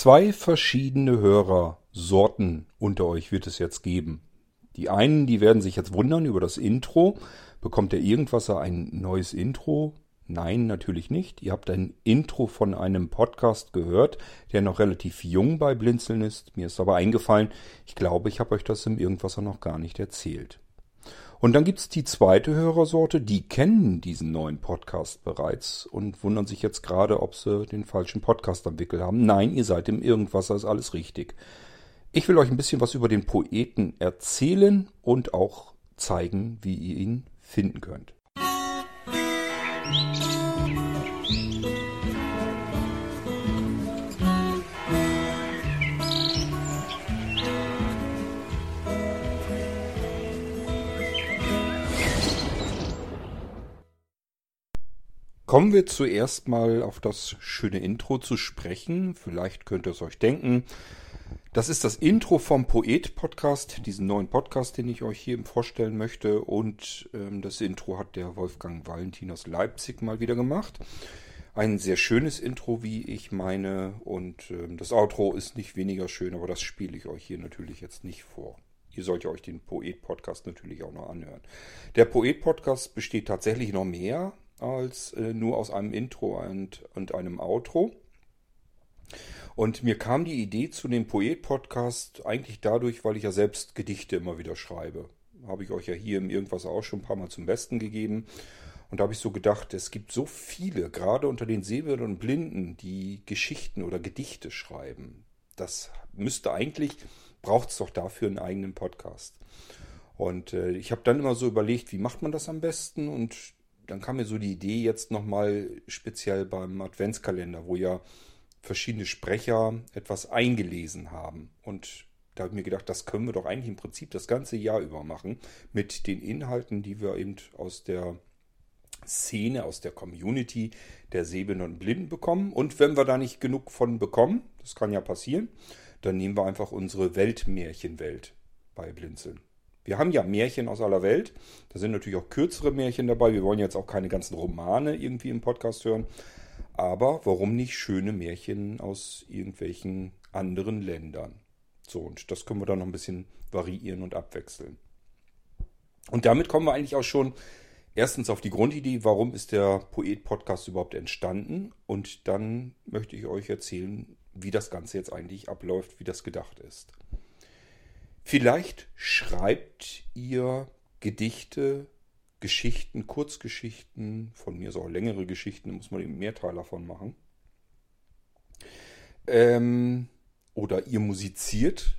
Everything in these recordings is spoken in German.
Zwei verschiedene Hörersorten unter euch wird es jetzt geben. Die einen, die werden sich jetzt wundern über das Intro. Bekommt der Irgendwasser ein neues Intro? Nein, natürlich nicht. Ihr habt ein Intro von einem Podcast gehört, der noch relativ jung bei Blinzeln ist. Mir ist aber eingefallen, ich glaube, ich habe euch das im Irgendwasser noch gar nicht erzählt. Und dann gibt's die zweite Hörersorte, die kennen diesen neuen Podcast bereits und wundern sich jetzt gerade, ob sie den falschen Podcast am Wickel haben. Nein, ihr seid im Irgendwasser, ist alles richtig. Ich will euch ein bisschen was über den Poeten erzählen und auch zeigen, wie ihr ihn finden könnt. Kommen wir zuerst mal auf das schöne Intro zu sprechen. Vielleicht könnt ihr es euch denken. Das ist das Intro vom Poet-Podcast, diesen neuen Podcast, den ich euch hier vorstellen möchte. Und ähm, das Intro hat der Wolfgang Valentin aus Leipzig mal wieder gemacht. Ein sehr schönes Intro, wie ich meine. Und ähm, das Outro ist nicht weniger schön, aber das spiele ich euch hier natürlich jetzt nicht vor. Ihr sollt euch den Poet-Podcast natürlich auch noch anhören. Der Poet-Podcast besteht tatsächlich noch mehr als äh, nur aus einem Intro und, und einem Outro. Und mir kam die Idee zu dem Poet-Podcast eigentlich dadurch, weil ich ja selbst Gedichte immer wieder schreibe. Habe ich euch ja hier im Irgendwas auch schon ein paar Mal zum Besten gegeben. Und da habe ich so gedacht, es gibt so viele, gerade unter den Sehbehinderten und Blinden, die Geschichten oder Gedichte schreiben. Das müsste eigentlich, braucht es doch dafür einen eigenen Podcast. Und äh, ich habe dann immer so überlegt, wie macht man das am besten? Und dann kam mir so die Idee jetzt nochmal speziell beim Adventskalender, wo ja verschiedene Sprecher etwas eingelesen haben. Und da habe ich mir gedacht, das können wir doch eigentlich im Prinzip das ganze Jahr über machen mit den Inhalten, die wir eben aus der Szene, aus der Community der Sehbehinderten und Blinden bekommen. Und wenn wir da nicht genug von bekommen, das kann ja passieren, dann nehmen wir einfach unsere Weltmärchenwelt bei Blinzeln. Wir haben ja Märchen aus aller Welt. Da sind natürlich auch kürzere Märchen dabei. Wir wollen jetzt auch keine ganzen Romane irgendwie im Podcast hören. Aber warum nicht schöne Märchen aus irgendwelchen anderen Ländern? So, und das können wir dann noch ein bisschen variieren und abwechseln. Und damit kommen wir eigentlich auch schon erstens auf die Grundidee, warum ist der Poet-Podcast überhaupt entstanden? Und dann möchte ich euch erzählen, wie das Ganze jetzt eigentlich abläuft, wie das gedacht ist. Vielleicht schreibt ihr Gedichte, Geschichten, Kurzgeschichten, von mir so auch längere Geschichten, da muss man eben mehr Teil davon machen. Ähm, oder ihr musiziert,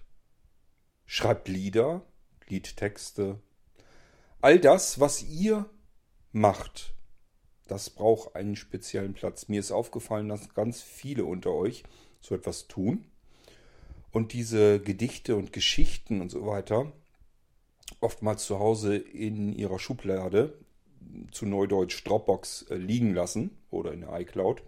schreibt Lieder, Liedtexte. All das, was ihr macht, das braucht einen speziellen Platz. Mir ist aufgefallen, dass ganz viele unter euch so etwas tun und diese Gedichte und Geschichten und so weiter oftmals zu Hause in ihrer Schublade, zu Neudeutsch Dropbox, äh, liegen lassen oder in der iCloud.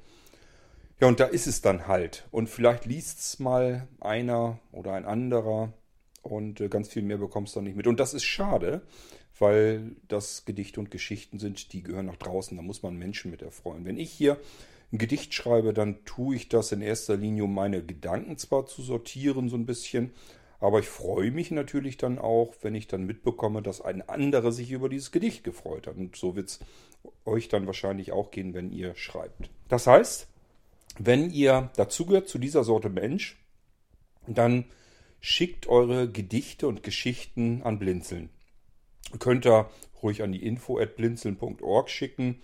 Ja, und da ist es dann halt. Und vielleicht liest es mal einer oder ein anderer und äh, ganz viel mehr bekommst du dann nicht mit. Und das ist schade, weil das Gedichte und Geschichten sind, die gehören nach draußen. Da muss man Menschen mit erfreuen. Wenn ich hier ein Gedicht schreibe, dann tue ich das in erster Linie, um meine Gedanken zwar zu sortieren, so ein bisschen, aber ich freue mich natürlich dann auch, wenn ich dann mitbekomme, dass ein anderer sich über dieses Gedicht gefreut hat. Und so wird es euch dann wahrscheinlich auch gehen, wenn ihr schreibt. Das heißt, wenn ihr dazugehört zu dieser Sorte Mensch, dann schickt eure Gedichte und Geschichten an Blinzeln. Könnt ihr ruhig an die info at blinzeln.org schicken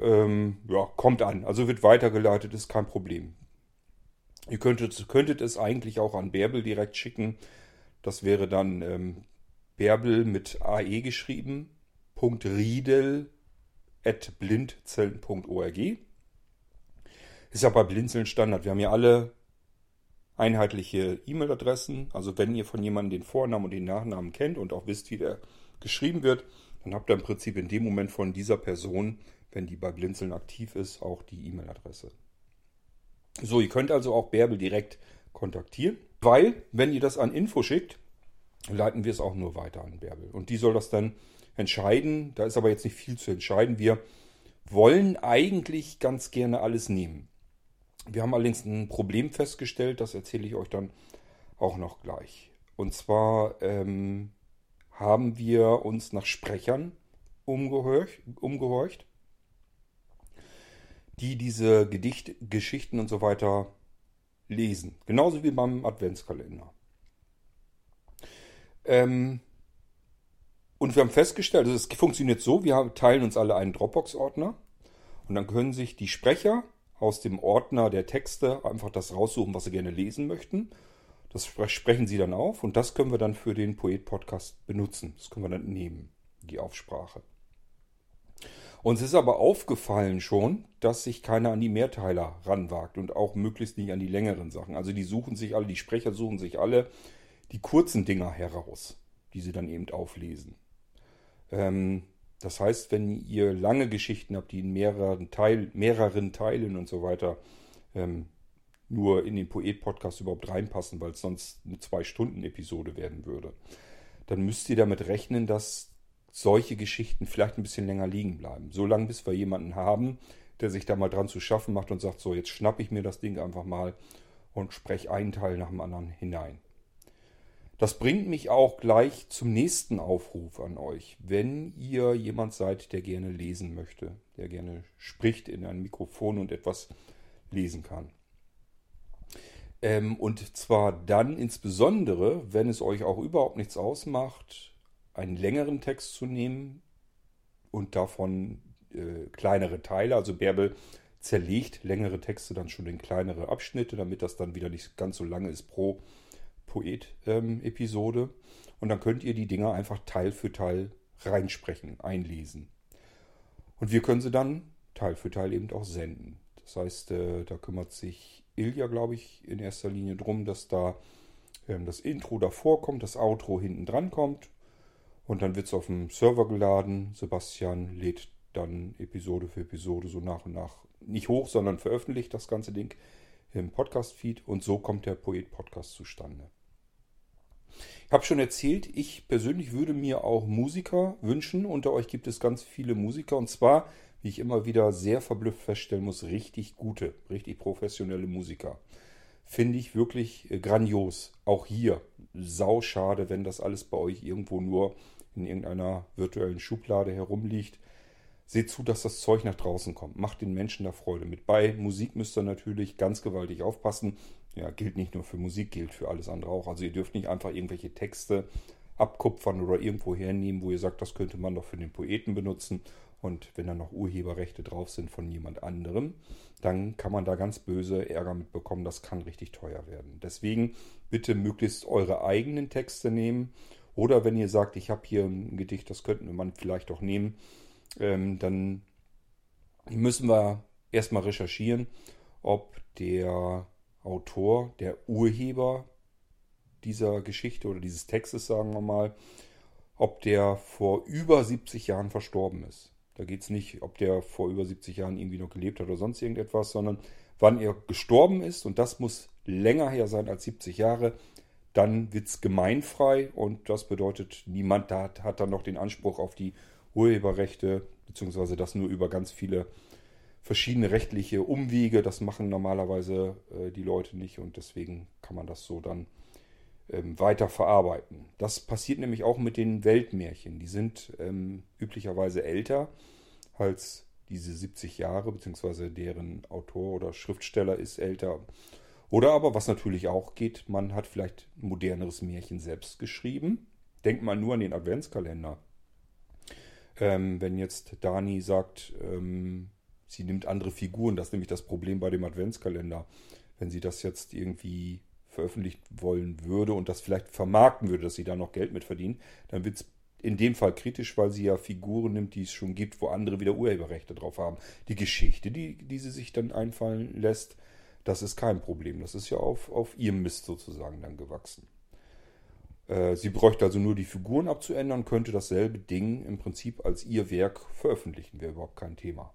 ähm, ja, kommt an. Also wird weitergeleitet, ist kein Problem. Ihr könntet, könntet es eigentlich auch an Bärbel direkt schicken. Das wäre dann ähm, Bärbel mit AE geschrieben. Riedel at blindzellen.org. Ist ja bei Blinzeln Standard. Wir haben ja alle einheitliche E-Mail-Adressen. Also wenn ihr von jemandem den Vornamen und den Nachnamen kennt und auch wisst, wie der geschrieben wird, dann habt ihr im Prinzip in dem Moment von dieser Person wenn die bei Blinzeln aktiv ist, auch die E-Mail-Adresse. So, ihr könnt also auch Bärbel direkt kontaktieren, weil, wenn ihr das an Info schickt, leiten wir es auch nur weiter an Bärbel. Und die soll das dann entscheiden. Da ist aber jetzt nicht viel zu entscheiden. Wir wollen eigentlich ganz gerne alles nehmen. Wir haben allerdings ein Problem festgestellt, das erzähle ich euch dann auch noch gleich. Und zwar ähm, haben wir uns nach Sprechern umgehorcht, umgehorcht, die diese Gedichte, Geschichten und so weiter lesen. Genauso wie beim Adventskalender. Ähm, und wir haben festgestellt, also es funktioniert so, wir teilen uns alle einen Dropbox-Ordner und dann können sich die Sprecher aus dem Ordner der Texte einfach das raussuchen, was sie gerne lesen möchten. Das sprechen sie dann auf und das können wir dann für den Poet-Podcast benutzen. Das können wir dann nehmen, die Aufsprache. Uns ist aber aufgefallen schon, dass sich keiner an die Mehrteiler ranwagt und auch möglichst nicht an die längeren Sachen. Also die suchen sich alle, die Sprecher suchen sich alle die kurzen Dinger heraus, die sie dann eben auflesen. Ähm, das heißt, wenn ihr lange Geschichten habt, die in mehreren, Teil, mehreren Teilen und so weiter ähm, nur in den Poet-Podcast überhaupt reinpassen, weil es sonst eine Zwei-Stunden-Episode werden würde, dann müsst ihr damit rechnen, dass solche Geschichten vielleicht ein bisschen länger liegen bleiben. So lange, bis wir jemanden haben, der sich da mal dran zu schaffen macht und sagt, so, jetzt schnapp ich mir das Ding einfach mal und spreche einen Teil nach dem anderen hinein. Das bringt mich auch gleich zum nächsten Aufruf an euch. Wenn ihr jemand seid, der gerne lesen möchte, der gerne spricht in ein Mikrofon und etwas lesen kann. Ähm, und zwar dann insbesondere, wenn es euch auch überhaupt nichts ausmacht, einen längeren Text zu nehmen und davon äh, kleinere Teile. Also Bärbel zerlegt längere Texte dann schon in kleinere Abschnitte, damit das dann wieder nicht ganz so lange ist pro Poet-Episode. Ähm, und dann könnt ihr die Dinger einfach Teil für Teil reinsprechen, einlesen. Und wir können sie dann Teil für Teil eben auch senden. Das heißt, äh, da kümmert sich Ilja, glaube ich, in erster Linie drum, dass da ähm, das Intro davor kommt, das Outro hinten dran kommt. Und dann wird es auf dem Server geladen. Sebastian lädt dann Episode für Episode so nach und nach nicht hoch, sondern veröffentlicht das ganze Ding im Podcast-Feed. Und so kommt der Poet-Podcast zustande. Ich habe schon erzählt, ich persönlich würde mir auch Musiker wünschen. Unter euch gibt es ganz viele Musiker und zwar, wie ich immer wieder sehr verblüfft feststellen muss, richtig gute, richtig professionelle Musiker. Finde ich wirklich äh, grandios. Auch hier, sau schade, wenn das alles bei euch irgendwo nur in irgendeiner virtuellen Schublade herumliegt. Seht zu, dass das Zeug nach draußen kommt. Macht den Menschen da Freude mit. Bei Musik müsst ihr natürlich ganz gewaltig aufpassen ja, gilt nicht nur für Musik, gilt für alles andere auch. Also ihr dürft nicht einfach irgendwelche Texte abkupfern oder irgendwo hernehmen, wo ihr sagt, das könnte man doch für den Poeten benutzen. Und wenn da noch Urheberrechte drauf sind von jemand anderem, dann kann man da ganz böse Ärger mitbekommen. Das kann richtig teuer werden. Deswegen bitte möglichst eure eigenen Texte nehmen. Oder wenn ihr sagt, ich habe hier ein Gedicht, das könnten wir vielleicht auch nehmen, ähm, dann müssen wir erstmal recherchieren, ob der Autor, der Urheber dieser Geschichte oder dieses Textes, sagen wir mal, ob der vor über 70 Jahren verstorben ist. Da geht es nicht, ob der vor über 70 Jahren irgendwie noch gelebt hat oder sonst irgendetwas, sondern wann er gestorben ist. Und das muss länger her sein als 70 Jahre. Dann wird es gemeinfrei und das bedeutet, niemand hat, hat dann noch den Anspruch auf die Urheberrechte, beziehungsweise das nur über ganz viele verschiedene rechtliche Umwege. Das machen normalerweise äh, die Leute nicht und deswegen kann man das so dann ähm, weiter verarbeiten. Das passiert nämlich auch mit den Weltmärchen. Die sind ähm, üblicherweise älter als diese 70 Jahre, beziehungsweise deren Autor oder Schriftsteller ist älter. Oder aber, was natürlich auch geht, man hat vielleicht ein moderneres Märchen selbst geschrieben. Denkt mal nur an den Adventskalender. Ähm, wenn jetzt Dani sagt, ähm, sie nimmt andere Figuren. Das ist nämlich das Problem bei dem Adventskalender. Wenn sie das jetzt irgendwie veröffentlicht wollen würde und das vielleicht vermarkten würde, dass sie da noch Geld mit verdienen, dann wird es in dem Fall kritisch, weil sie ja Figuren nimmt, die es schon gibt, wo andere wieder Urheberrechte drauf haben. Die Geschichte, die, die sie sich dann einfallen lässt, das ist kein Problem. Das ist ja auf, auf ihrem Mist sozusagen dann gewachsen. Äh, sie bräuchte also nur die Figuren abzuändern, könnte dasselbe Ding im Prinzip als ihr Werk veröffentlichen, wäre überhaupt kein Thema.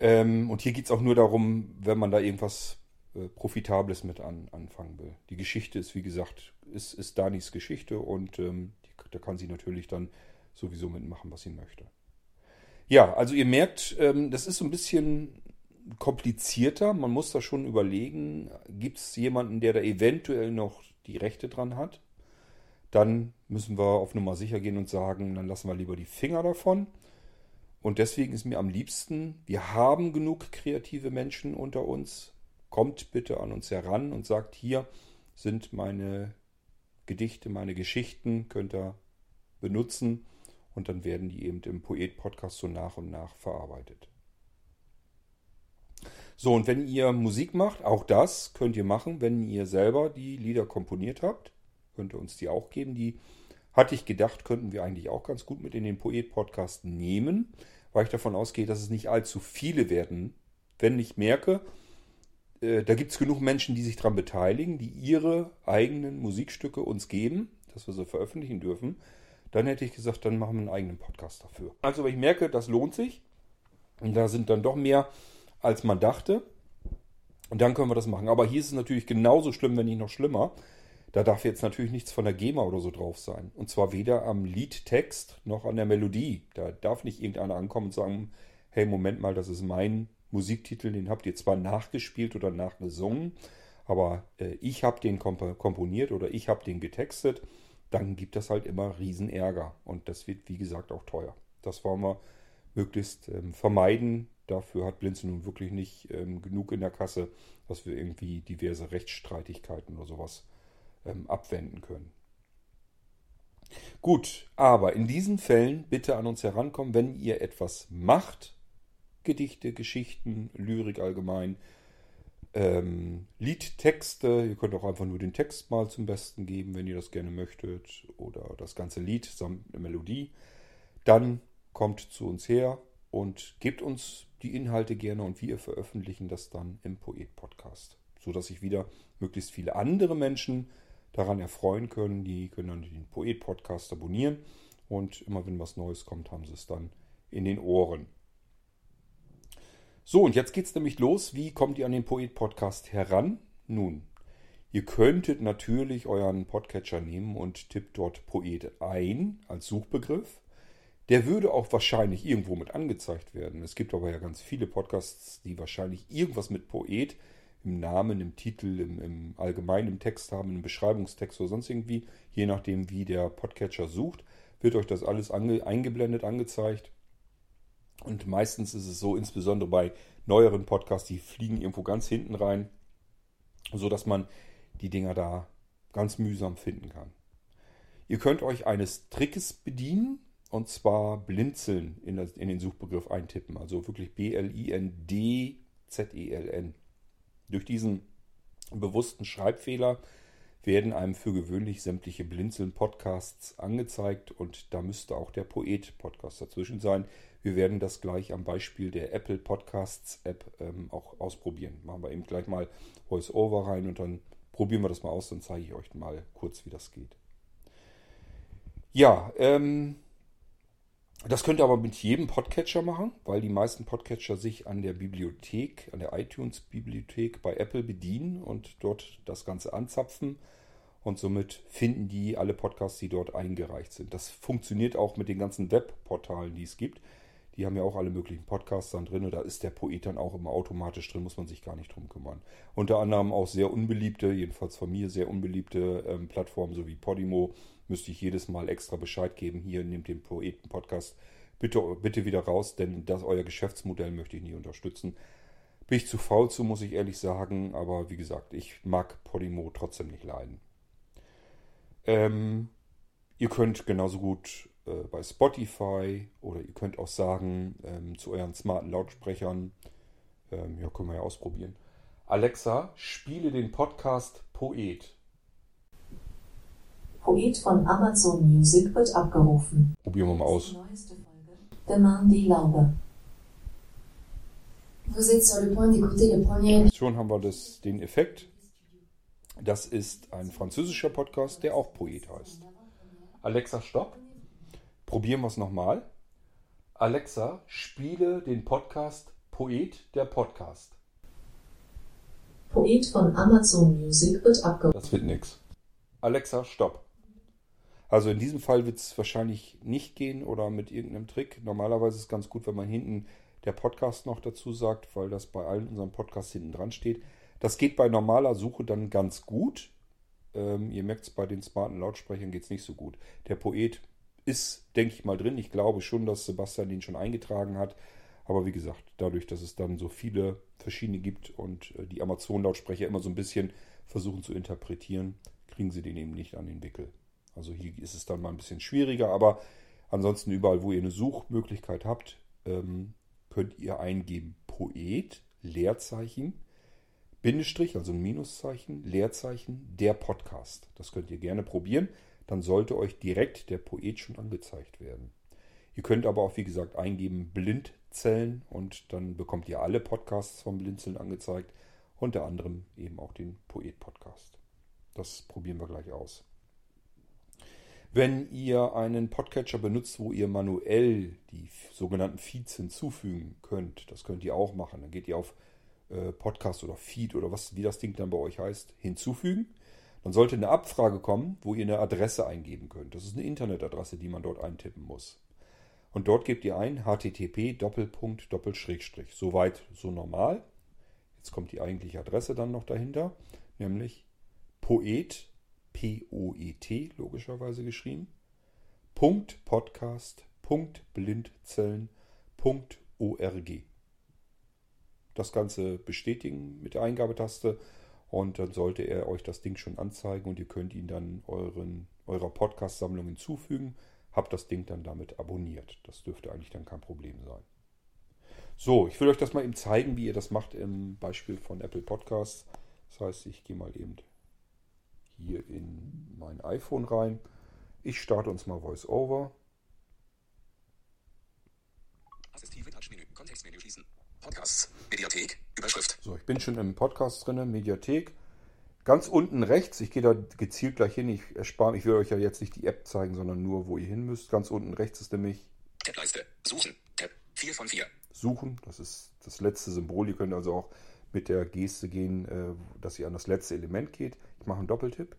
Ähm, und hier geht es auch nur darum, wenn man da irgendwas äh, Profitables mit an, anfangen will. Die Geschichte ist, wie gesagt, ist, ist Danis Geschichte und ähm, die, da kann sie natürlich dann sowieso mitmachen, was sie möchte. Ja, also ihr merkt, ähm, das ist so ein bisschen komplizierter. Man muss da schon überlegen, gibt es jemanden, der da eventuell noch die Rechte dran hat? Dann müssen wir auf Nummer sicher gehen und sagen, dann lassen wir lieber die Finger davon. Und deswegen ist mir am liebsten, wir haben genug kreative Menschen unter uns. Kommt bitte an uns heran und sagt, hier sind meine Gedichte, meine Geschichten, könnt ihr benutzen. Und dann werden die eben im Poet-Podcast so nach und nach verarbeitet. So, und wenn ihr Musik macht, auch das könnt ihr machen, wenn ihr selber die Lieder komponiert habt. Könnt ihr uns die auch geben. Die hatte ich gedacht, könnten wir eigentlich auch ganz gut mit in den Poet-Podcast nehmen, weil ich davon ausgehe, dass es nicht allzu viele werden. Wenn ich merke, da gibt es genug Menschen, die sich daran beteiligen, die ihre eigenen Musikstücke uns geben, dass wir sie veröffentlichen dürfen, dann hätte ich gesagt, dann machen wir einen eigenen Podcast dafür. Also, wenn ich merke, das lohnt sich, und da sind dann doch mehr als man dachte. Und dann können wir das machen. Aber hier ist es natürlich genauso schlimm, wenn nicht noch schlimmer. Da darf jetzt natürlich nichts von der GEMA oder so drauf sein. Und zwar weder am Liedtext noch an der Melodie. Da darf nicht irgendeiner ankommen und sagen, hey, Moment mal, das ist mein Musiktitel, den habt ihr zwar nachgespielt oder nachgesungen, aber äh, ich habe den komp komponiert oder ich habe den getextet. Dann gibt das halt immer Riesenärger. Und das wird, wie gesagt, auch teuer. Das wollen wir möglichst ähm, vermeiden, Dafür hat Blinze nun wirklich nicht ähm, genug in der Kasse, dass wir irgendwie diverse Rechtsstreitigkeiten oder sowas ähm, abwenden können. Gut, aber in diesen Fällen bitte an uns herankommen, wenn ihr etwas macht. Gedichte, Geschichten, Lyrik allgemein, ähm, Liedtexte. Ihr könnt auch einfach nur den Text mal zum Besten geben, wenn ihr das gerne möchtet. Oder das ganze Lied samt Melodie. Dann kommt zu uns her und gebt uns die Inhalte gerne und wir veröffentlichen das dann im Poet-Podcast, sodass sich wieder möglichst viele andere Menschen daran erfreuen können. Die können dann den Poet-Podcast abonnieren und immer wenn was Neues kommt, haben sie es dann in den Ohren. So, und jetzt geht es nämlich los. Wie kommt ihr an den Poet-Podcast heran? Nun, ihr könntet natürlich euren Podcatcher nehmen und tippt dort Poet ein als Suchbegriff. Der würde auch wahrscheinlich irgendwo mit angezeigt werden. Es gibt aber ja ganz viele Podcasts, die wahrscheinlich irgendwas mit Poet im Namen, im Titel, im, im allgemeinen Text haben, im Beschreibungstext oder sonst irgendwie. Je nachdem, wie der Podcatcher sucht, wird euch das alles ange, eingeblendet, angezeigt. Und meistens ist es so, insbesondere bei neueren Podcasts, die fliegen irgendwo ganz hinten rein, sodass man die Dinger da ganz mühsam finden kann. Ihr könnt euch eines Trickes bedienen, und zwar blinzeln in, das, in den Suchbegriff eintippen. Also wirklich B-L-I-N-D-Z-E-L-N. E Durch diesen bewussten Schreibfehler werden einem für gewöhnlich sämtliche Blinzeln-Podcasts angezeigt und da müsste auch der Poet-Podcast dazwischen sein. Wir werden das gleich am Beispiel der Apple Podcasts-App ähm, auch ausprobieren. Machen wir eben gleich mal Voice-Over rein und dann probieren wir das mal aus, dann zeige ich euch mal kurz, wie das geht. Ja, ähm, das könnt ihr aber mit jedem Podcatcher machen, weil die meisten Podcatcher sich an der Bibliothek, an der iTunes-Bibliothek bei Apple bedienen und dort das Ganze anzapfen. Und somit finden die alle Podcasts, die dort eingereicht sind. Das funktioniert auch mit den ganzen Webportalen, die es gibt. Die haben ja auch alle möglichen Podcasts dann drin und da ist der Poet dann auch immer automatisch drin, muss man sich gar nicht drum kümmern. Unter anderem auch sehr unbeliebte, jedenfalls von mir sehr unbeliebte ähm, Plattformen, so wie Podimo, müsste ich jedes Mal extra Bescheid geben. Hier nehmt den Poeten-Podcast bitte, bitte wieder raus, denn das euer Geschäftsmodell möchte ich nie unterstützen. Bin ich zu faul zu, muss ich ehrlich sagen, aber wie gesagt, ich mag Podimo trotzdem nicht leiden. Ähm, ihr könnt genauso gut äh, bei Spotify oder ihr könnt auch sagen ähm, zu euren smarten Lautsprechern, ähm, ja, können wir ja ausprobieren. Alexa, spiele den Podcast Poet. Poet von Amazon Music wird abgerufen. Probieren wir mal aus. Demande Laube. Schon haben wir das, den Effekt. Das ist ein französischer Podcast, der auch Poet heißt. Alexa, stopp. Probieren wir es nochmal. Alexa, spiele den Podcast Poet der Podcast. Poet von Amazon Music wird abgerufen. Das wird nix. Alexa, stopp. Also in diesem Fall wird es wahrscheinlich nicht gehen oder mit irgendeinem Trick. Normalerweise ist es ganz gut, wenn man hinten der Podcast noch dazu sagt, weil das bei allen unseren Podcasts hinten dran steht. Das geht bei normaler Suche dann ganz gut. Ähm, ihr merkt es, bei den smarten Lautsprechern geht es nicht so gut. Der Poet ist, denke ich mal, drin. Ich glaube schon, dass Sebastian den schon eingetragen hat. Aber wie gesagt, dadurch, dass es dann so viele verschiedene gibt und äh, die Amazon-Lautsprecher immer so ein bisschen versuchen zu interpretieren, kriegen sie den eben nicht an den Wickel. Also hier ist es dann mal ein bisschen schwieriger, aber ansonsten überall, wo ihr eine Suchmöglichkeit habt, ähm, könnt ihr eingeben Poet, Leerzeichen, Bindestrich, also ein Minuszeichen, Leerzeichen, der Podcast. Das könnt ihr gerne probieren. Dann sollte euch direkt der Poet schon angezeigt werden. Ihr könnt aber auch, wie gesagt, eingeben Blindzellen und dann bekommt ihr alle Podcasts vom Blinzeln angezeigt. Unter anderem eben auch den Poet-Podcast. Das probieren wir gleich aus. Wenn ihr einen Podcatcher benutzt, wo ihr manuell die sogenannten Feeds hinzufügen könnt, das könnt ihr auch machen. Dann geht ihr auf äh, Podcast oder Feed oder was, wie das Ding dann bei euch heißt, hinzufügen. Dann sollte eine Abfrage kommen, wo ihr eine Adresse eingeben könnt. Das ist eine Internetadresse, die man dort eintippen muss. Und dort gebt ihr ein http. Soweit so normal. Jetzt kommt die eigentliche Adresse dann noch dahinter, nämlich poet, P-O-E-T, logischerweise geschrieben, Punkt Podcast, Punkt Blindzellen, Punkt ORG. Das Ganze bestätigen mit der Eingabetaste und dann sollte er euch das Ding schon anzeigen und ihr könnt ihn dann euren, eurer Podcast-Sammlung hinzufügen. Habt das Ding dann damit abonniert. Das dürfte eigentlich dann kein Problem sein. So, ich will euch das mal eben zeigen, wie ihr das macht im Beispiel von Apple Podcasts. Das heißt, ich gehe mal eben hier in mein iPhone rein. Ich starte uns mal VoiceOver. Assistive Touchmenü, Kontextmenü schließen. Podcasts, Mediathek, Überschrift. So, ich bin schon im Podcast drin, Mediathek. Ganz unten rechts, ich gehe da gezielt gleich hin, ich erspare, ich will euch ja jetzt nicht die App zeigen, sondern nur, wo ihr hin müsst. Ganz unten rechts ist nämlich Tableiste, Suchen, Tab, 4 von 4. Suchen, das ist das letzte Symbol. Ihr könnt also auch mit der Geste gehen, äh, dass ihr an das letzte Element geht. Ich mache einen Doppeltipp.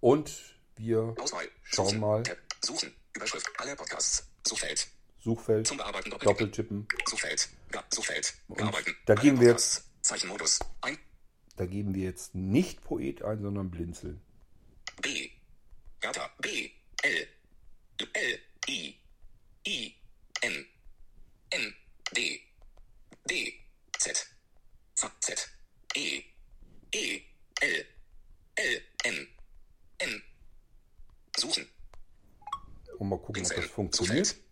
Und wir Auswahl, schauen Suchen, mal, Tab, Suchen, Überschrift, alle Podcasts, Suchfeld, Suchfeld, zum Bearbeiten. Doppeltippen. Suchfeld, ja, Suchfeld, bearbeiten. da gehen wir Podcasts, Zeichenmodus, ein, Da geben wir jetzt nicht Poet ein, sondern Blinzeln. B, Gata, B, L, L, I, I, N, N, D, D, Z, Z, Z, E, E, L, L, N, N. Suchen. Und mal gucken, ob das funktioniert. Suchfeld.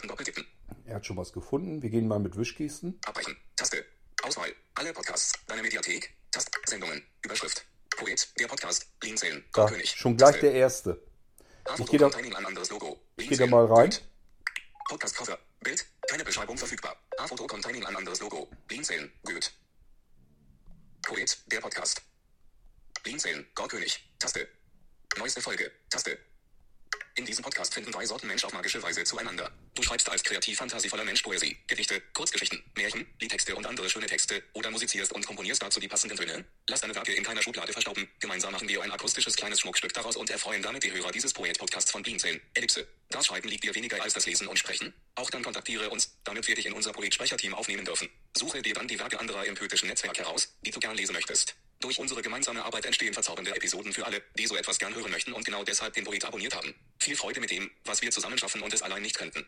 Bearbeiten Doppeltippen. Er hat schon was gefunden. Wir gehen mal mit Wischgesten. Abbrechen. Taste. Auswahl. Alle Podcasts. Deine Mediathek. Tast. Sendungen. Überschrift. Poet. Der Podcast. Blinzeln. Da, König. schon gleich Taste. der erste. A-Foto ich geh da- containing ein anderes Logo. Ich gehe da mal rein. Podcast Cover. Bild. Keine Beschreibung verfügbar. A-Foto containing ein anderes Logo. Blinzeln. Goethe. Poet. Der Podcast. Blinzeln. Gorkönig. Taste. Neueste Folge. Taste. In diesem Podcast finden drei Sorten Mensch auf magische Weise zueinander. Du schreibst als kreativ fantasievoller Mensch Poesie, Gedichte, Kurzgeschichten, Märchen, Liedtexte und andere schöne Texte oder musizierst und komponierst dazu die passenden Töne. Lass deine Werke in keiner Schublade verstauben. Gemeinsam machen wir ein akustisches kleines Schmuckstück daraus und erfreuen damit die Hörer dieses Poet-Podcasts von Blinzeln. Ellipse. Das Schreiben liegt dir weniger als das Lesen und Sprechen. Auch dann kontaktiere uns, damit wir dich in unser Poet-Sprecherteam aufnehmen dürfen. Suche dir dann die Werke anderer im poetischen Netzwerk heraus, die du gern lesen möchtest. Durch unsere gemeinsame Arbeit entstehen verzaubernde Episoden für alle, die so etwas gern hören möchten und genau deshalb den Poet abonniert haben. Viel Freude mit dem, was wir zusammen schaffen und es allein nicht könnten.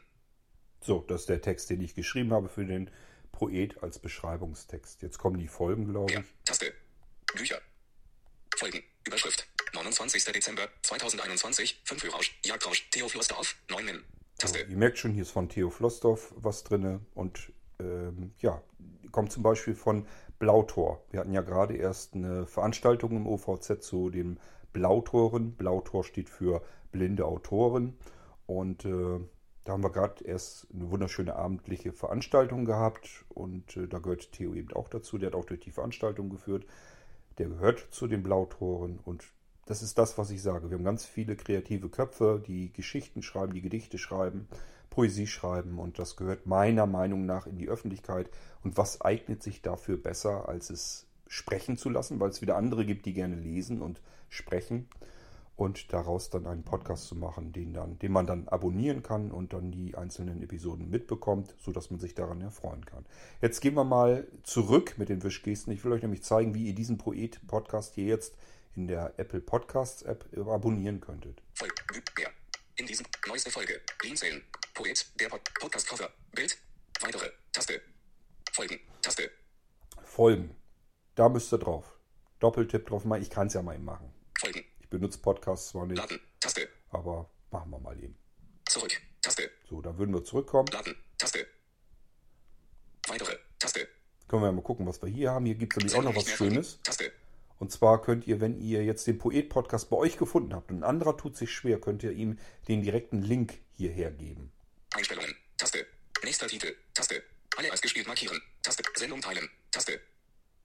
So, das ist der Text, den ich geschrieben habe für den Poet als Beschreibungstext. Jetzt kommen die Folgen, glaube Ja, ich. Taste. Bücher. Folgen. Überschrift. 29. Dezember 2021. 5 Uhr Rausch. Jagdrausch. Theo Flossdorf. 9 Min. So, Taste. ihr merkt schon, hier ist von Theo Flossdorf was drin. Und ähm, ja, kommt zum Beispiel von Blautor. Wir hatten ja gerade erst eine Veranstaltung im OVZ zu den Blautoren. Blautor steht für blinde Autoren. Und äh, da haben wir gerade erst eine wunderschöne abendliche Veranstaltung gehabt. Und äh, da gehört Theo eben auch dazu. Der hat auch durch die Veranstaltung geführt. Der gehört zu den Blautoren. Und das ist das, was ich sage. Wir haben ganz viele kreative Köpfe, die Geschichten schreiben, die Gedichte schreiben, Poesie schreiben. Und das gehört meiner Meinung nach in die Öffentlichkeit. Und was eignet sich dafür besser, als es sprechen zu lassen, weil es wieder andere gibt, die gerne lesen und sprechen. Und daraus dann einen Podcast zu machen, den, dann, den man dann abonnieren kann und dann die einzelnen Episoden mitbekommt, sodass man sich daran erfreuen kann. Jetzt gehen wir mal zurück mit den Wischgesten. Ich will euch nämlich zeigen, wie ihr diesen Poet-Podcast hier jetzt in der Apple Podcasts App abonnieren könntet. In diesem neueste Folge. Blinzeln. Poet. Der Pod Podcast Cover. Bild. Weitere. Taste. Folgen. Taste. Folgen. Da müsst ihr drauf. Doppeltipp drauf machen. Ich kann es ja mal eben machen. Benutze Podcasts zwar nicht, Laden. Taste. aber machen wir mal eben. Zurück. Taste. So, dann würden wir zurückkommen. Laden. Taste. Weitere. Taste. Können wir ja mal gucken, was wir hier haben. Hier gibt es nämlich auch noch was. Schönes. Taste. Und zwar könnt ihr, wenn ihr jetzt den Poet-Podcast bei euch gefunden habt und ein anderer tut sich schwer, könnt ihr ihm den direkten Link hierher geben. Einstellungen. Taste. Nächster Titel. Taste. Alle als gespielt markieren. Taste. Sendung teilen. Taste.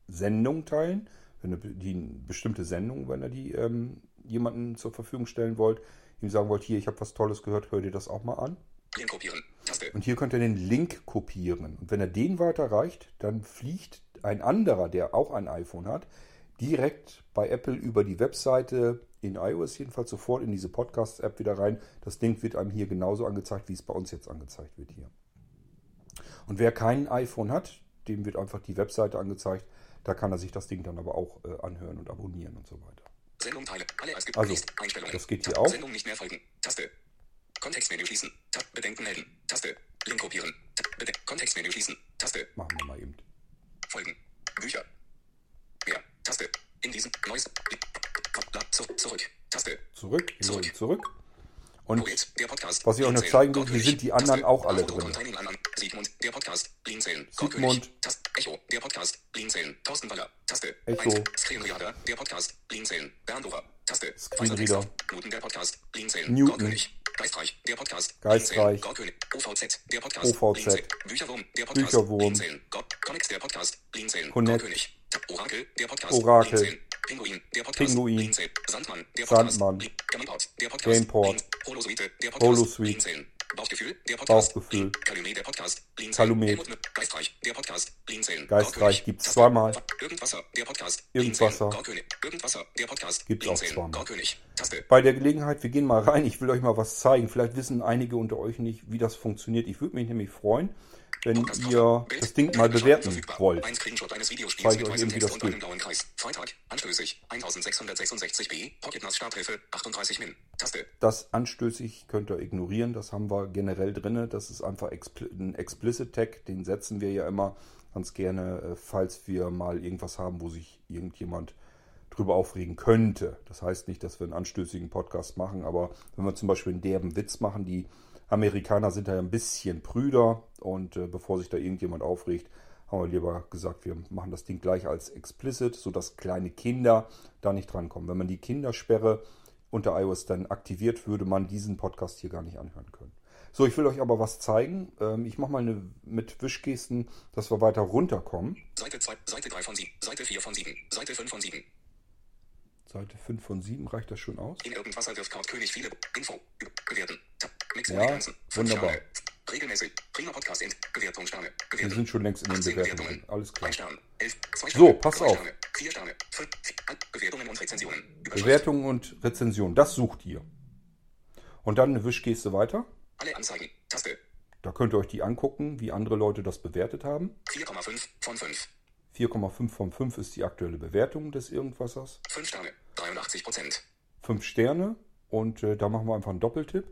Sendung teilen, wenn ihr die bestimmte Sendung, wenn ihr die ähm, jemanden zur Verfügung stellen wollt, ihm sagen wollt, hier, ich habe was Tolles gehört, hört ihr das auch mal an. Link kopieren. Taste. Und hier könnt ihr den Link kopieren. Und wenn er den weiterreicht, dann fliegt ein anderer, der auch ein iPhone hat, direkt bei Apple über die Webseite in iOS jedenfalls sofort in diese Podcast-App wieder rein. Das Ding wird einem hier genauso angezeigt, wie es bei uns jetzt angezeigt wird hier. Und wer kein iPhone hat, dem wird einfach die Webseite angezeigt. Da kann er sich das Ding dann aber auch äh, anhören und abonnieren und so weiter. Sendung teilen. Alle als Also. Einstellungen. das geht hier auch. Sendung nicht mehr folgen. Taste. Kontextmenü schließen. Tab. Bedenken melden. Taste. Link kopieren. Bede Kontextmenü schließen. Taste. Machen wir mal eben. Folgen. Bücher. Mehr. Taste. In diesem neues. Zu, zurück. Taste. Zurück, Zurück. zurück. Und Poet, der Podcast. was ich euch noch zeigen will, hier sind die anderen auch alle drin. Sigmund, der Podcast. Blinzeln, Sigmund. Taste. Echo, der Podcast. Blinzeln, Thorsten Waller. Taste. Echo. Eins. Screenreader, der Podcast. Blinzeln, Berndover. Taste. Screenreader. Newton, der Podcast. Blinzeln, Newton. Geistreich, der Podcast. Geistreich. Gorkönig. OVZ, der Podcast. OVZ. Blinzeln, Bücherwurm, der Podcast. Bücherwurm. Blinzeln, Connex, der Podcast. Blinzeln. Gorkönig. Orakel, der Podcast. Orakel. Blinzeln, Pinguin, der Podcast. Pinguin. Blinzeln, Sandmann, der Podcast. Sandmann. Gameport, der Podcast. Gameport. Holosuite, der Podcast. Holosuite. Blinzeln. Bauchgefühl, der Podcast. Bauchgefühl. Blin- Kalumet, der Podcast. Kalumet. Geistreich, der Podcast. Blinzeln. Geistreich gibt's zweimal. Irgendwasser, der Podcast. Irgendwasser. Irgendwasser, der Podcast. Gibt's auch zweimal. Bei der Gelegenheit, wir gehen mal rein. Ich will euch mal was zeigen. Vielleicht wissen einige unter euch nicht, wie das funktioniert. Ich würde mich nämlich freuen, wenn ihr das Ding mal bewerten wollt. Ein Screenshot eines Videospiels Zeige ich euch eben, wie das geht. Freitag. Anstößig. 1666b. Pocketnas Starthilfe. 38 Min. Taste. Das anstößig könnt ihr ignorieren. Das haben wir generell drin. Das ist einfach ein Explicit Tag. Den setzen wir ja immer ganz gerne, äh, falls wir mal irgendwas haben, wo sich irgendjemand drüber aufregen könnte. Das heißt nicht, dass wir einen anstößigen Podcast machen, aber wenn wir zum Beispiel einen derben Witz machen, die Amerikaner sind da ein bisschen prüder und äh, bevor sich da irgendjemand aufregt, haben wir lieber gesagt, wir machen das Ding gleich als explicit, sodass kleine Kinder da nicht drankommen. Wenn man die Kindersperre unter iOS dann aktiviert, würde man diesen Podcast hier gar nicht anhören können. So, ich will euch aber was zeigen. Ähm, ich mache mal eine mit Wischgesten, dass wir weiter runterkommen. Seite 2, Seite 3 von 7, Seite 4 von 7, Seite 5 von 7. Seite 5 von 7 reicht das schon aus? In Irgendwasser wirft Kurt König viele Info. Bewerten. Mix Ja, wunderbar. Sterne. Regelmäßig. Prima Podcast in Bewertung Sterne. Wir sind schon längst in den 18 Bewertungen. Alles klar. Stern. 11. Zwei So, pass auf. Sterne. Fünf. vier- Bewertungen und Rezensionen. Bewertungen und Rezension, das sucht ihr. Und dann eine Wischgeste weiter. Alle Anzeigen. Taste. Da könnt ihr euch die angucken, wie andere Leute das bewertet haben. 4,5 von 5. 4,5 von 5 ist die aktuelle Bewertung des Irgendwassers. 5 Sterne. 83 Prozent. 5 Sterne. Und äh, da machen wir einfach einen Doppeltipp.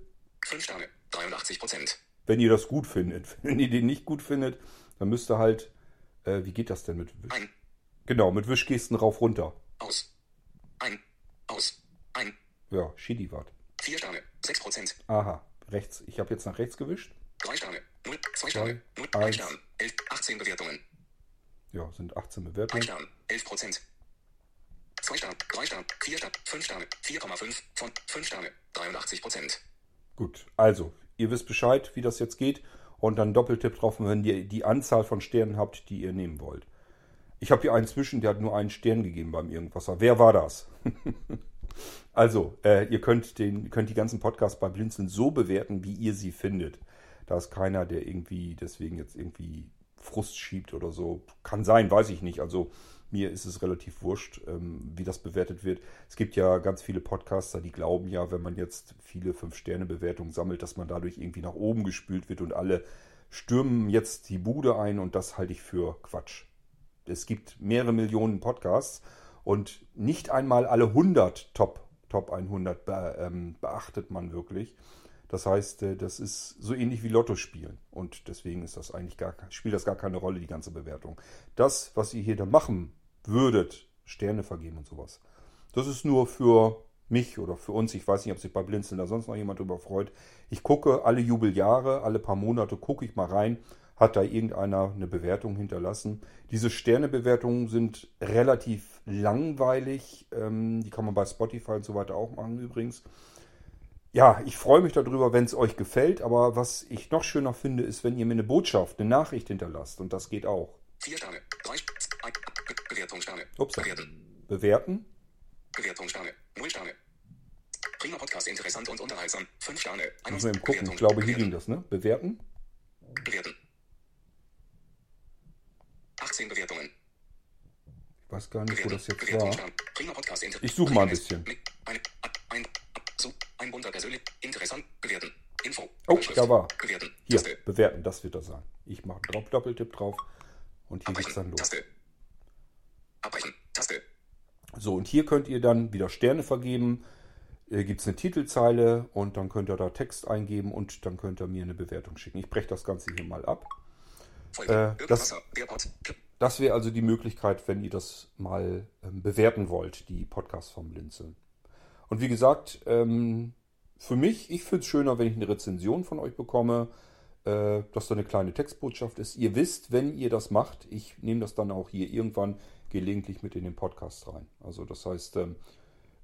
5 Sterne. 83 Prozent. Wenn ihr das gut findet. Wenn ihr den nicht gut findet, dann müsst ihr halt. Äh, wie geht das denn mit Wisch? Ein. Genau, mit Wischgesten rauf runter. Aus. Ein. Aus. Ein. Ja, Shitty wart. 4 Sterne. 6 Prozent. Aha, rechts. Ich habe jetzt nach rechts gewischt. 3 Sterne. 0. 2 Sterne. 0. eins. 1 Stern. 11. 18 Bewertungen. Ja, sind 18 1 Bewertungen. Stern. 11 Prozent. 2 Sterne. 3 Sterne. 4 Sterne. 5 Sterne. 4,5 von 5 Sterne. 83 Prozent. Gut, also, ihr wisst Bescheid, wie das jetzt geht. Und dann Doppeltipp drauf, wenn ihr die Anzahl von Sternen habt, die ihr nehmen wollt. Ich habe hier einen zwischen, der hat nur einen Stern gegeben beim Irgendwasser. Wer war das? also, äh, ihr könnt, den, könnt die ganzen Podcasts bei Blinzeln so bewerten, wie ihr sie findet. Da ist keiner, der irgendwie deswegen jetzt irgendwie Frust schiebt oder so. Kann sein, weiß ich nicht. Also mir ist es relativ wurscht, ähm, wie das bewertet wird. Es gibt ja ganz viele Podcaster, die glauben ja, wenn man jetzt viele Fünf-Sterne-Bewertungen sammelt, dass man dadurch irgendwie nach oben gespült wird und alle stürmen jetzt die Bude ein und das halte ich für Quatsch. Es gibt mehrere Millionen Podcasts und nicht einmal alle 100 Top, Top 100 be, ähm, beachtet man wirklich. Das heißt, äh, das ist so ähnlich wie Lotto spielen. Und deswegen ist das eigentlich gar, spielt das gar keine Rolle, die ganze Bewertung. Das, was ihr hier da machen würdet, Sterne vergeben und sowas, das ist nur für mich oder für uns. Ich weiß nicht, ob sich bei Blinzeln da sonst noch jemand drüber freut. Ich gucke alle Jubeljahre, alle paar Monate gucke ich mal rein. Hat da irgendeiner eine Bewertung hinterlassen? Diese Sternebewertungen sind relativ langweilig. Ähm, die kann man bei Spotify und so weiter auch machen übrigens. Ja, ich freue mich darüber, wenn es euch gefällt, aber was ich noch schöner finde, ist, wenn ihr mir eine Botschaft, eine Nachricht hinterlasst und das geht auch. Vier Sterne. Drei Bewertung Sterne. Ups. Bewerten. Bewerten? Bewertung Sterne. Null Sterne. Prima Podcast, interessant und unterhaltsam. Fünf Sterne. Muss man eben gucken. Ich glaube, hier ging das, ne? Bewerten? Bewerten. 18 Bewertungen. Ich weiß gar nicht, wo das jetzt Bewertung war. Stern. Prima Podcast, Ich such mal ein bisschen. Ein, ein, so, ein bunter persönlich. Interessant. Bewerten. Info. Oh, da war. Bewerten. Hier, Taste. bewerten, das wird das sein. Ich mache einen Doppeltipp drauf und hier geht's Abbrechen. dann los. Taste. Abbrechen. Taste. So, und hier könnt ihr dann wieder Sterne vergeben. Äh, Gibt es eine Titelzeile und dann könnt ihr da Text eingeben und dann könnt ihr mir eine Bewertung schicken. Ich breche das Ganze hier mal ab. Äh, das-. Das wäre also die Möglichkeit, wenn ihr das mal ähm, bewerten wollt, die Podcasts vom Blinzeln. Und wie gesagt, ähm, für mich, ich finde es schöner, wenn ich eine Rezension von euch bekomme, äh, dass da eine kleine Textbotschaft ist. Ihr wisst, wenn ihr das macht, ich nehme das dann auch hier irgendwann gelegentlich mit in den Podcast rein. Also das heißt, ähm,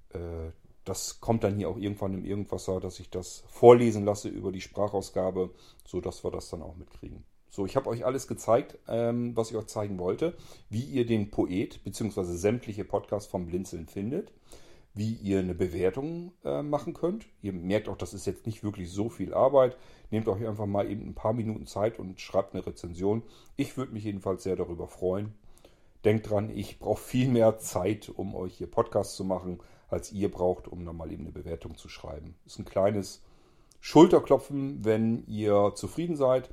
äh, das kommt dann hier auch irgendwann im Irgendwasser, dass ich das vorlesen lasse über die Sprachausgabe, so dass wir das dann auch mitkriegen. So, ich habe euch alles gezeigt, ähm, was ich euch zeigen wollte, wie ihr den Poet bzw. sämtliche Podcasts vom Blinzeln findet, wie ihr eine Bewertung äh, machen könnt. Ihr merkt auch, das ist jetzt nicht wirklich so viel Arbeit. Nehmt euch einfach mal eben ein paar Minuten Zeit und schreibt eine Rezension. Ich würde mich jedenfalls sehr darüber freuen. Denkt dran, ich brauche viel mehr Zeit, um euch hier Podcasts zu machen, als ihr braucht, um dann mal eben eine Bewertung zu schreiben. Ist ein kleines Schulterklopfen, wenn ihr zufrieden seid.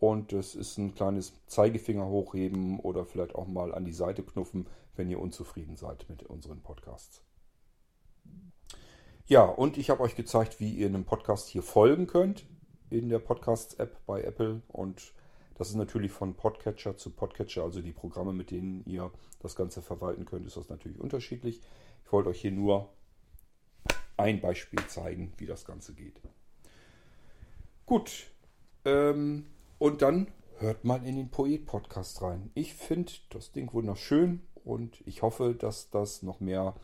Und es ist ein kleines Zeigefinger hochheben oder vielleicht auch mal an die Seite knuffen, wenn ihr unzufrieden seid mit unseren Podcasts. Ja, und ich habe euch gezeigt, wie ihr einem Podcast hier folgen könnt in der Podcasts-App bei Apple. Und das ist natürlich von Podcatcher zu Podcatcher, also die Programme, mit denen ihr das Ganze verwalten könnt, ist das natürlich unterschiedlich. Ich wollte euch hier nur ein Beispiel zeigen, wie das Ganze geht. Gut, ähm, und dann hört mal in den Poet-Podcast rein. Ich finde das Ding wunderschön und ich hoffe, dass das noch mehr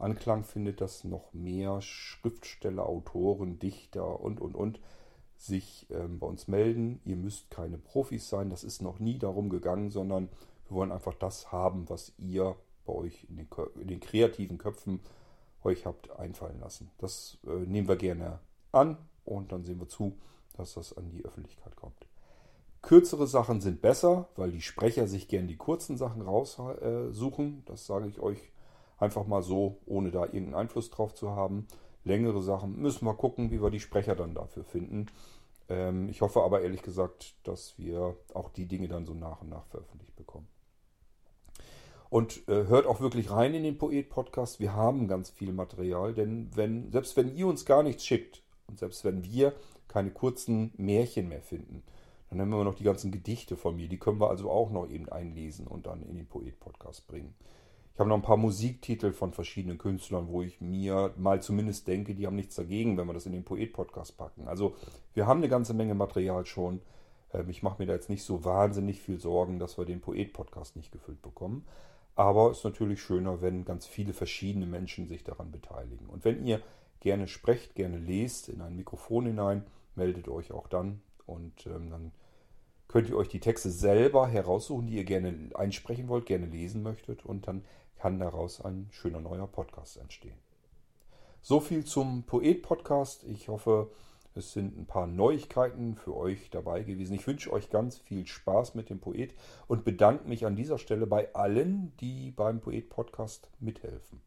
Anklang findet, dass noch mehr Schriftsteller, Autoren, Dichter und, und, und sich ähm, bei uns melden. Ihr müsst keine Profis sein, das ist noch nie darum gegangen, sondern wir wollen einfach das haben, was ihr bei euch in den, in den kreativen Köpfen euch habt einfallen lassen. Das äh, nehmen wir gerne an und dann sehen wir zu, dass das an die Öffentlichkeit kommt. Kürzere Sachen sind besser, weil die Sprecher sich gern die kurzen Sachen raussuchen. Das sage ich euch einfach mal so, ohne da irgendeinen Einfluss drauf zu haben. Längere Sachen müssen wir gucken, wie wir die Sprecher dann dafür finden. Ähm, ich hoffe aber ehrlich gesagt, dass wir auch die Dinge dann so nach und nach veröffentlicht bekommen. Und äh, hört auch wirklich rein in den Poet-Podcast. Wir haben ganz viel Material, denn wenn, selbst wenn ihr uns gar nichts schickt und selbst wenn wir keine kurzen Märchen mehr finden, dann haben wir noch die ganzen Gedichte von mir. Die können wir also auch noch eben einlesen und dann in den Poet-Podcast bringen. Ich habe noch ein paar Musiktitel von verschiedenen Künstlern, wo ich mir mal zumindest denke, die haben nichts dagegen, wenn wir das in den Poet-Podcast packen. Also wir haben eine ganze Menge Material schon. Ähm, Ich mache mir da jetzt nicht so wahnsinnig viel Sorgen, dass wir den Poet-Podcast nicht gefüllt bekommen. Aber es ist natürlich schöner, wenn ganz viele verschiedene Menschen sich daran beteiligen. Und wenn ihr gerne sprecht, gerne lest in ein Mikrofon hinein, meldet euch auch dann. Und ähm, dann könnt ihr euch die Texte selber heraussuchen, die ihr gerne einsprechen wollt, gerne lesen möchtet. Und dann kann daraus ein schöner neuer Podcast entstehen. So viel zum Poet-Podcast. Ich hoffe, Es sind ein paar Neuigkeiten für euch dabei gewesen. Ich wünsche euch ganz viel Spaß mit dem Poet und bedanke mich an dieser Stelle bei allen, die beim Poet Podcast mithelfen.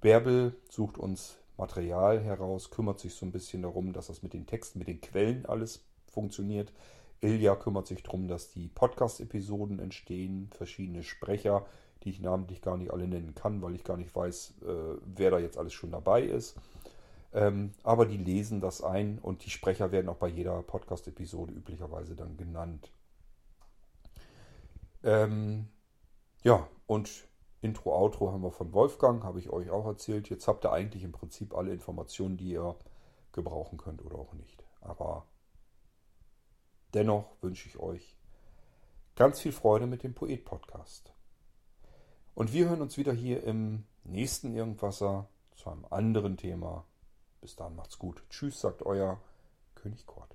Bärbel sucht uns Material heraus, kümmert sich so ein bisschen darum, dass das mit den Texten, mit den Quellen alles funktioniert. Ilja kümmert sich darum, dass die Podcast-Episoden entstehen, verschiedene Sprecher, die ich namentlich gar nicht alle nennen kann, weil ich gar nicht weiß, äh, wer da jetzt alles schon dabei ist. Ähm, aber die lesen das ein und die Sprecher werden auch bei jeder Podcast-Episode üblicherweise dann genannt. Ähm, ja, und Intro, Outro haben wir von Wolfgang, habe ich euch auch erzählt. Jetzt habt ihr eigentlich im Prinzip alle Informationen, die ihr gebrauchen könnt oder auch nicht. Aber dennoch wünsche ich euch ganz viel Freude mit dem Poet-Podcast. Und wir hören uns wieder hier im nächsten Irgendwasser zu einem anderen Thema. Bis dann macht's gut. Tschüss, sagt euer König Kort.